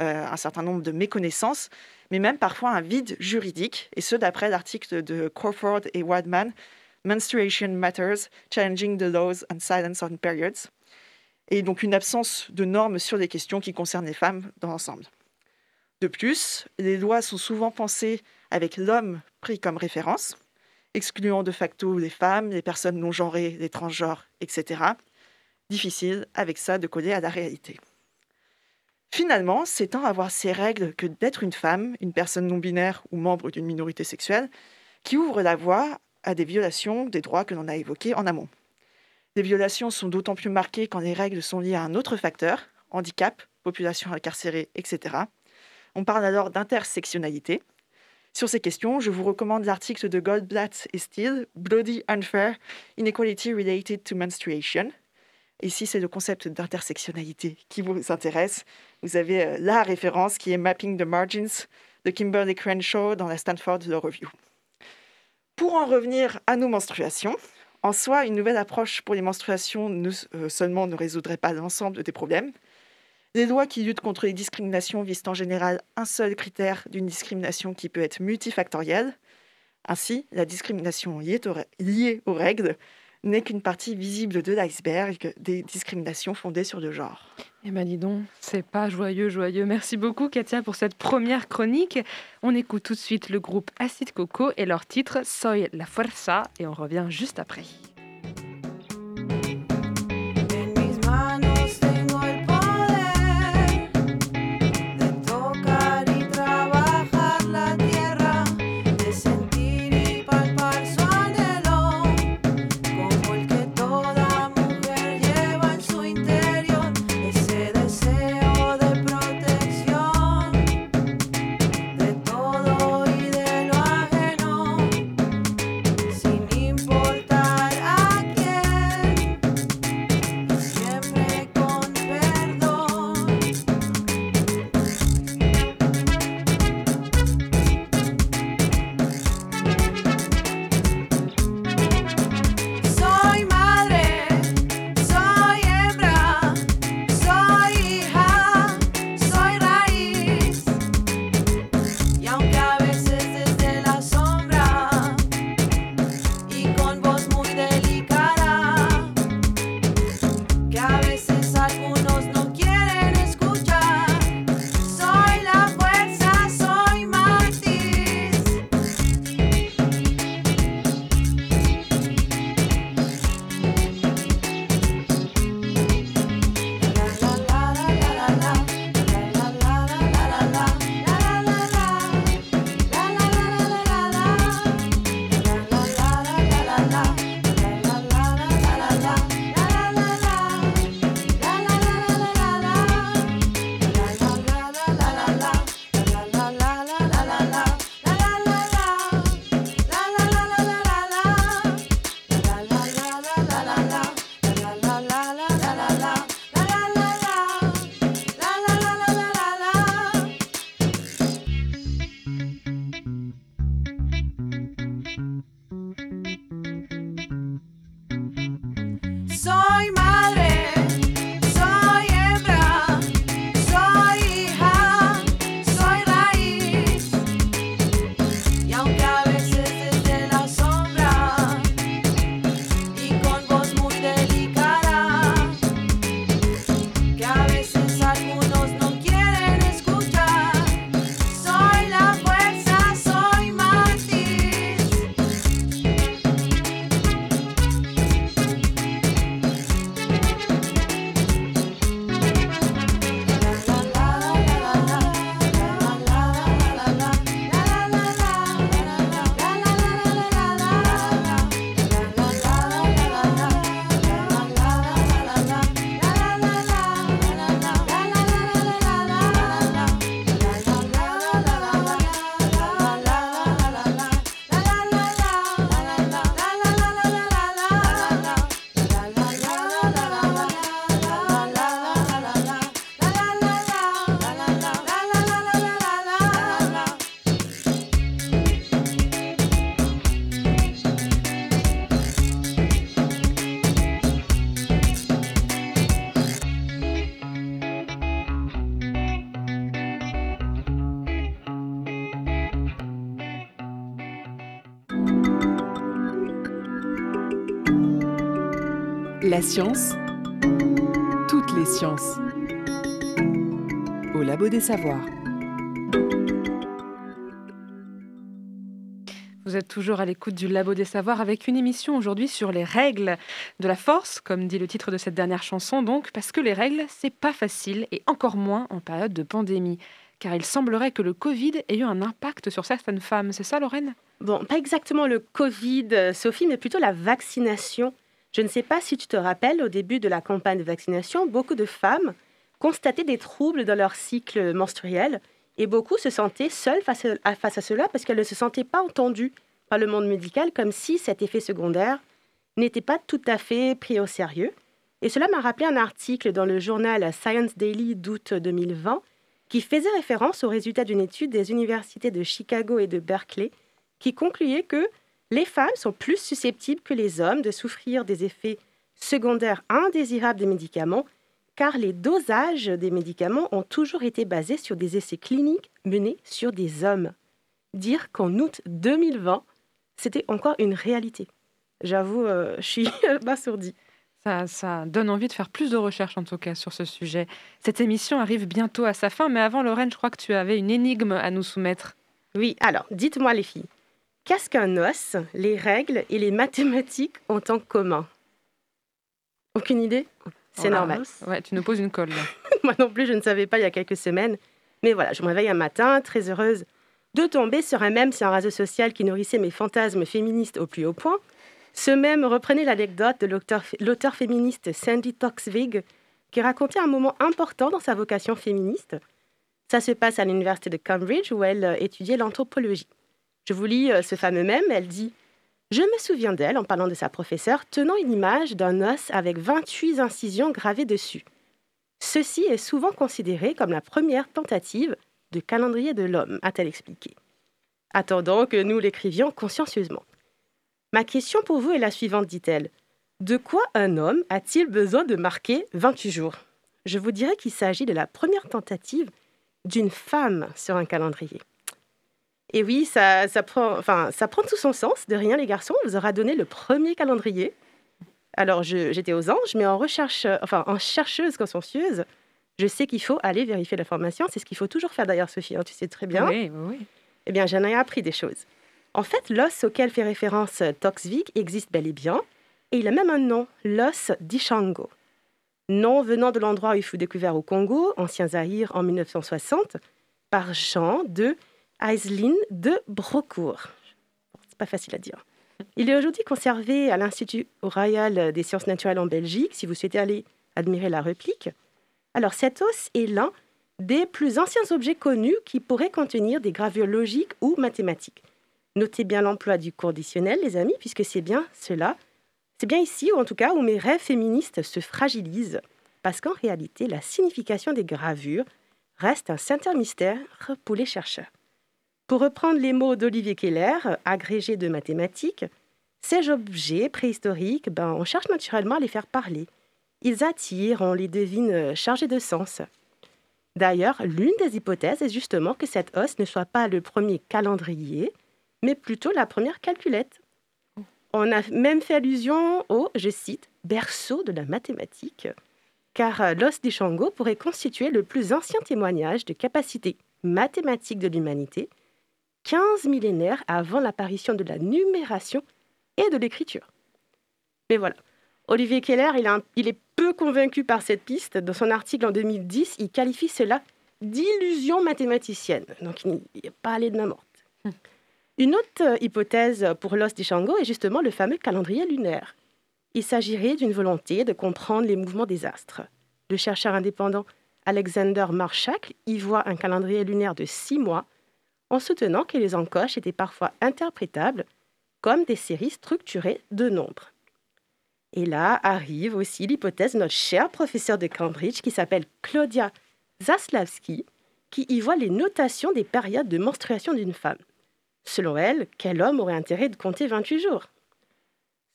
euh, un certain nombre de méconnaissances, mais même parfois un vide juridique, et ce d'après l'article de Crawford et Wadman, Menstruation Matters, Challenging the Laws and Silence on Periods, et donc une absence de normes sur les questions qui concernent les femmes dans l'ensemble. De plus, les lois sont souvent pensées avec l'homme pris comme référence, excluant de facto les femmes, les personnes non genrées, les transgenres, etc. Difficile avec ça de coller à la réalité. Finalement, c'est tant avoir ces règles que d'être une femme, une personne non binaire ou membre d'une minorité sexuelle qui ouvre la voie à des violations des droits que l'on a évoqués en amont. Les violations sont d'autant plus marquées quand les règles sont liées à un autre facteur, handicap, population incarcérée, etc. On parle alors d'intersectionnalité. Sur ces questions, je vous recommande l'article de Goldblatt et Steele, Bloody Unfair, Inequality Related to Menstruation. Si c'est le concept d'intersectionnalité qui vous intéresse, vous avez euh, la référence qui est Mapping the Margins de Kimberly Crenshaw dans la Stanford Law Review. Pour en revenir à nos menstruations, en soi, une nouvelle approche pour les menstruations ne, euh, seulement ne résoudrait pas l'ensemble des problèmes. Les lois qui luttent contre les discriminations visent en général un seul critère d'une discrimination qui peut être multifactorielle. Ainsi, la discrimination liée aux règles n'est qu'une partie visible de l'iceberg des discriminations fondées sur le genre. Eh ben dis donc, c'est pas joyeux, joyeux. Merci beaucoup Katia pour cette première chronique. On écoute tout de suite le groupe Acid Coco et leur titre Soy la Fuerza et on revient juste après. La science, toutes les sciences. Au Labo des Savoirs. Vous êtes toujours à l'écoute du Labo des Savoirs avec une émission aujourd'hui sur les règles de la force, comme dit le titre de cette dernière chanson, donc, parce que les règles, c'est pas facile et encore moins en période de pandémie. Car il semblerait que le Covid ait eu un impact sur certaines femmes. C'est ça, Lorraine? Bon, pas exactement le Covid, euh, Sophie, mais plutôt la vaccination. Je ne sais pas si tu te rappelles, au début de la campagne de vaccination, beaucoup de femmes constataient des troubles dans leur cycle menstruel et beaucoup se sentaient seules face à, cela parce qu'elles ne se sentaient pas entendues par le monde médical, comme si cet effet secondaire n'était pas tout à fait pris au sérieux. Et cela m'a rappelé un article dans le journal Science Daily d'août 2020 qui faisait référence aux résultats d'une étude des universités de Chicago et de Berkeley qui concluait que les femmes sont plus susceptibles que les hommes de souffrir des effets secondaires indésirables des médicaments, car les dosages des médicaments ont toujours été basés sur des essais cliniques menés sur des hommes. Dire qu'en août 2020, c'était encore une réalité. J'avoue, euh, je suis [laughs] abasourdie. Ça, ça donne envie de faire plus de recherches en tout cas sur ce sujet. Cette émission arrive bientôt à sa fin, mais avant Lorraine, je crois que tu avais une énigme à nous soumettre. Oui, alors, dites-moi les filles, qu'est-ce qu'un os, les règles et les mathématiques ont en commun Aucune idée? C'est Oh, normal. Ouais, tu nous poses une colle. là. [laughs] Moi non plus, je ne savais pas il y a quelques semaines. Mais voilà, je me réveille un matin, très heureuse de tomber sur un mème sur un réseau social qui nourrissait mes fantasmes féministes au plus haut point. Ce mème reprenait l'anecdote de l'auteur féministe Sandy Toksvig, qui racontait un moment important dans sa vocation féministe. Ça se passe à l'université de Cambridge, où elle euh, étudiait l'anthropologie. Je vous lis euh, ce fameux mème, elle dit Je me souviens d'elle, en parlant de sa professeure, tenant une image d'un os avec 28 incisions gravées dessus. Ceci est souvent considéré comme la première tentative de calendrier de l'homme, a-t-elle expliqué. Attendant que nous l'écrivions consciencieusement. Ma question pour vous est la suivante, dit-elle. De quoi un homme a-t-il besoin de marquer 28 jours? Je vous dirais qu'il s'agit de la première tentative d'une femme sur un calendrier. Et oui, ça, ça, prend, enfin, ça prend tout son sens. De rien, les garçons, on vous aura donné le premier calendrier. Alors, j'étais aux anges, mais en recherche, enfin, en chercheuse consciencieuse, je sais qu'il faut aller vérifier l'information. C'est ce qu'il faut toujours faire d'ailleurs, Sophie, hein, tu sais très bien. Oui, oui. Eh bien, j'en ai appris des choses. En fait, l'os auquel fait référence euh, Toksvik existe bel et bien, et il a même un nom, l'os d'Ishango. Nom venant de l'endroit où il fut découvert au Congo, ancien Zaïre, en 1960, par Jean de Aislin de Brocourt. C'est pas facile à dire. Il est aujourd'hui conservé à l'Institut royal des sciences naturelles en Belgique, si vous souhaitez aller admirer la réplique. Alors, cet os est l'un des plus anciens objets connus qui pourraient contenir des gravures logiques ou mathématiques. Notez bien l'emploi du conditionnel, les amis, puisque c'est bien cela. C'est bien ici, ou en tout cas, où mes rêves féministes se fragilisent. Parce qu'en réalité, la signification des gravures reste un certain mystère pour les chercheurs. Pour reprendre les mots d'Olivier Keller, agrégé de mathématiques, ces objets préhistoriques, ben, on cherche naturellement à les faire parler. Ils attirent, on les devine euh, chargés de sens. D'ailleurs, l'une des hypothèses est justement que cet os ne soit pas le premier calendrier, mais plutôt la première calculette. On a même fait allusion au, je cite, berceau de la mathématique, car euh, l'os des Shango pourrait constituer le plus ancien témoignage de capacité mathématique de l'humanité, 15 millénaires avant l'apparition de la numération et de l'écriture. Mais voilà, Olivier Keller, il, a un- il est peu convaincu par cette piste. Dans son article en 2010, il qualifie cela d'illusion mathématicienne. Donc, il n'est pas allé de main morte. Une autre euh, hypothèse pour l'os des Shango est justement le fameux calendrier lunaire. Il s'agirait d'une volonté de comprendre les mouvements des astres. Le chercheur indépendant Alexander Marshak y voit un calendrier lunaire de six mois, en soutenant que les encoches étaient parfois interprétables comme des séries structurées de nombres. Et là arrive aussi l'hypothèse de notre cher professeur de Cambridge qui s'appelle Claudia Zaslavski, qui y voit les notations des périodes de menstruation d'une femme. Selon elle, quel homme aurait intérêt de compter 28 jours?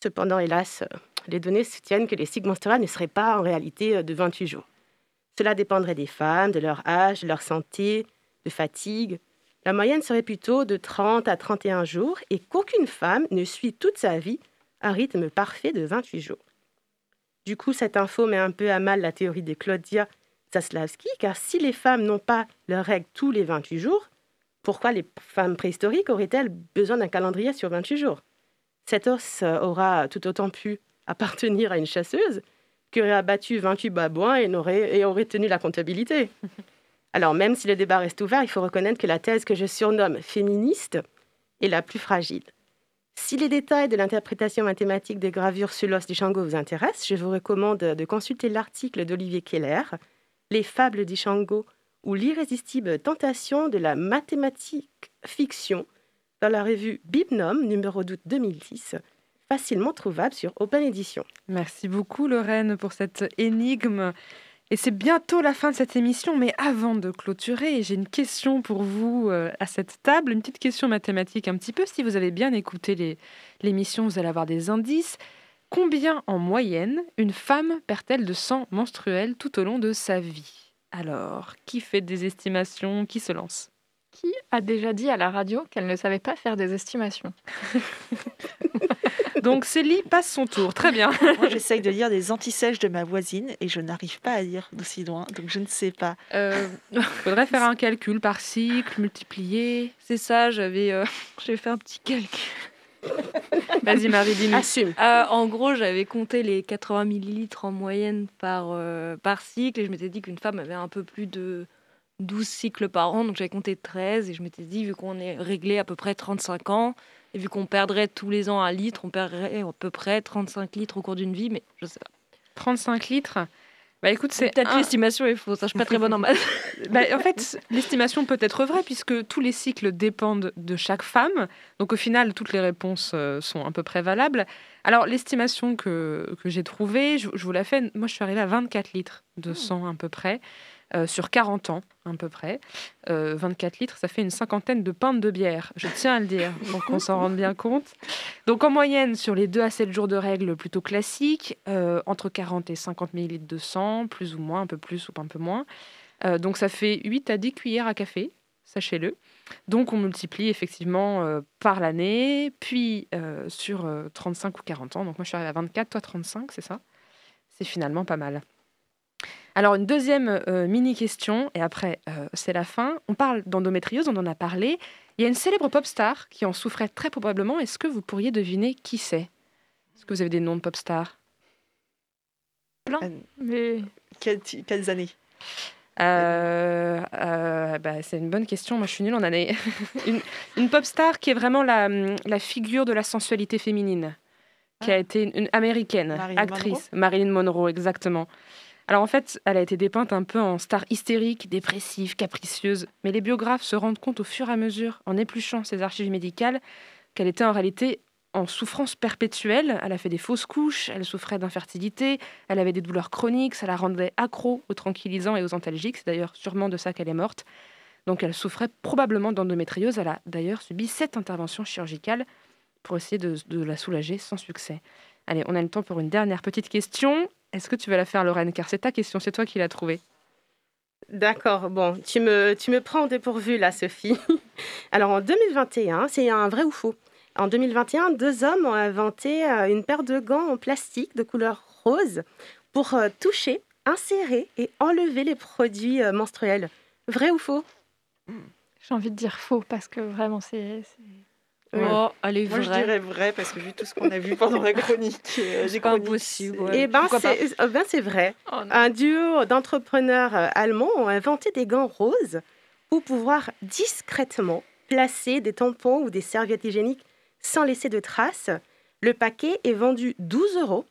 Cependant, hélas, les données soutiennent que les cycles menstruels ne seraient pas en réalité de 28 jours. Cela dépendrait des femmes, de leur âge, de leur santé, de fatigue. La moyenne serait plutôt de 30 à 31 jours et qu'aucune femme ne suit toute sa vie un rythme parfait de 28 jours. Du coup, cette info met un peu à mal la théorie de Claudia Zaslavski, car si les femmes n'ont pas leurs règles tous les 28 jours, pourquoi les femmes préhistoriques auraient-elles besoin d'un calendrier sur 28 jours? Cet os aura tout autant pu appartenir à une chasseuse qui aurait abattu 28 babouins et aurait tenu la comptabilité. [laughs] Alors, même si le débat reste ouvert, il faut reconnaître que la thèse que je surnomme féministe est la plus fragile. Si les détails de l'interprétation mathématique des gravures sur l'os du Shango vous intéressent, je vous recommande de consulter l'article d'Olivier Keller, Les fables du Shango ou l'irrésistible tentation de la mathématique fiction dans la revue Bibnum numéro d'août 2010, facilement trouvable sur Open Edition. Merci beaucoup Lorraine pour cette énigme. Et c'est bientôt la fin de cette émission, mais avant de clôturer, j'ai une question pour vous euh, à cette table, une petite question mathématique un petit peu. Si vous avez bien écouté l'émission, vous allez avoir des indices. Combien en moyenne une femme perd-elle de sang menstruel tout au long de sa vie? Alors, qui fait des estimations? Qui se lance? Qui a déjà dit à la radio qu'elle ne savait pas faire des estimations? [laughs] Donc Célie passe son tour, très bien. [laughs] Moi, j'essaye de lire des antisèches de ma voisine et je n'arrive pas à lire d'aussi loin, donc je ne sais pas. Euh, [laughs] faudrait faire un calcul par cycle, multiplier. C'est ça, j'avais euh, [laughs] j'ai fait un petit calcul. Vas-y Marie, dis-nous. Assume. Euh, en gros, j'avais compté les 80 millilitres en moyenne par, euh, par cycle et je m'étais dit qu'une femme avait un peu plus de 12 cycles par an, donc j'avais compté 13 et je m'étais dit, vu qu'on est réglé à peu près 35 ans et vu qu'on perdrait tous les ans un litre, on perdrait à peu près 35 litres au cours d'une vie, mais je sais pas. 35 litres Bah écoute, c'est Peut-être un- l'estimation est fausse, hein, je suis pas très bonne en maths. [laughs] Bah, en fait, l'estimation peut être vraie puisque tous les cycles dépendent de chaque femme. Donc au final, toutes les réponses euh, sont à peu près valables. Alors l'estimation que, que j'ai trouvée, je, je vous la fais, moi je suis arrivée à 24 litres de sang à peu près, euh, sur 40 ans à peu près. Euh, 24 litres, ça fait une cinquantaine de pintes de bière, je tiens à le dire, pour qu'on s'en rende bien compte. Donc en moyenne, sur les 2 à 7 jours de règles plutôt classiques, euh, entre 40 et 50 millilitres de sang, plus ou moins, un peu plus ou un peu moins. Euh, donc ça fait 8 à 10 cuillères à café, sachez-le. Donc on multiplie effectivement euh, par l'année, puis euh, sur euh, 35 ou 40 ans. Donc moi je suis arrivée à 24, toi 35, c'est ça? C'est finalement pas mal. Alors une deuxième euh, mini-question, et après euh, c'est la fin. On parle d'endométriose, on en a parlé. Il y a une célèbre pop star qui en souffrait très probablement. Est-ce que vous pourriez deviner qui c'est? Est-ce que vous avez des noms de pop stars? Plein. Mais Quelles, années? Euh, euh, bah, c'est une bonne question. Moi, je suis nulle en année. [laughs] une, une pop star qui est vraiment la, la figure de la sensualité féminine, qui a été une, une américaine, Marilyn actrice, Marilyn Monroe, exactement. Alors en fait, elle a été dépeinte un peu en star hystérique, dépressive, capricieuse, mais les biographes se rendent compte au fur et à mesure, en épluchant ses archives médicales, qu'elle était en réalité en souffrance perpétuelle. Elle a fait des fausses couches, elle souffrait d'infertilité, elle avait des douleurs chroniques, ça la rendait accro aux tranquillisants et aux antalgiques. C'est d'ailleurs sûrement de ça qu'elle est morte. Donc elle souffrait probablement d'endométriose. Elle a d'ailleurs subi sept interventions chirurgicales pour essayer de, de la soulager sans succès. Allez, on a le temps pour une dernière petite question. Est-ce que tu vas la faire, Lorraine? Car c'est ta question, c'est toi qui l'as trouvée. D'accord, bon, tu me, tu me prends au dépourvu là, Sophie. [laughs] Alors en 2021, c'est un vrai ou faux? En 2021, deux hommes ont inventé euh, une paire de gants en plastique de couleur rose pour euh, toucher, insérer et enlever les produits euh, menstruels. Vrai ou faux? J'ai envie de dire faux parce que vraiment c'est. Oh, allez, Moi, je dirais vrai parce que vu tout ce qu'on a vu pendant la chronique, euh, j'ai pas impossible, ouais. Eh ben, c'est euh, ben, c'est vrai. Oh. Un duo d'entrepreneurs euh, allemands ont inventé des gants roses pour pouvoir discrètement placer des tampons ou des serviettes hygiéniques sans laisser de traces. Le paquet est vendu 12 euros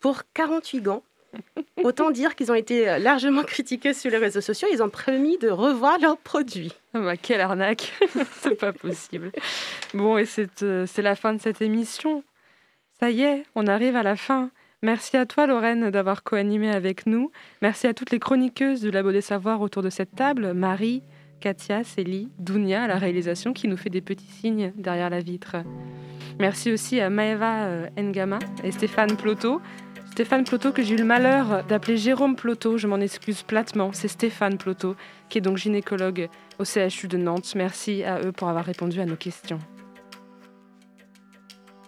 pour 48 gants. Autant dire qu'ils ont été euh, largement [laughs] critiqués sur les réseaux sociaux. Ils ont promis de revoir leurs produits. Ah [laughs] bah, quelle arnaque [laughs] C'est pas possible. Bon, et c'est euh, c'est la fin de cette émission. Ça y est, on arrive à la fin. Merci à toi, Lorraine, d'avoir co-animé avec nous. Merci à toutes les chroniqueuses du Labo des Savoirs autour de cette table. Marie, Katia, Célie, Dounia la réalisation qui nous fait des petits signes derrière la vitre. Merci aussi à Maeva euh, Ngama et Stéphane Ploto. Stéphane Ploto que j'ai eu le malheur d'appeler Jérôme Ploto, je m'en excuse platement, c'est Stéphane Ploto qui est donc gynécologue au CHU de Nantes. Merci à eux pour avoir répondu à nos questions.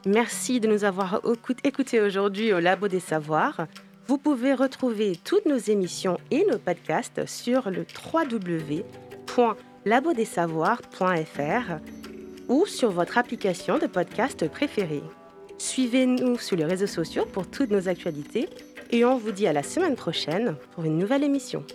Merci de nous avoir écout- écoutés aujourd'hui au Labo des Savoirs. Vous pouvez retrouver toutes nos émissions et nos podcasts sur le www.labodesavoirs.fr ou sur votre application de podcast préférée. Suivez-nous sur les réseaux sociaux pour toutes nos actualités et on vous dit à la semaine prochaine pour une nouvelle émission.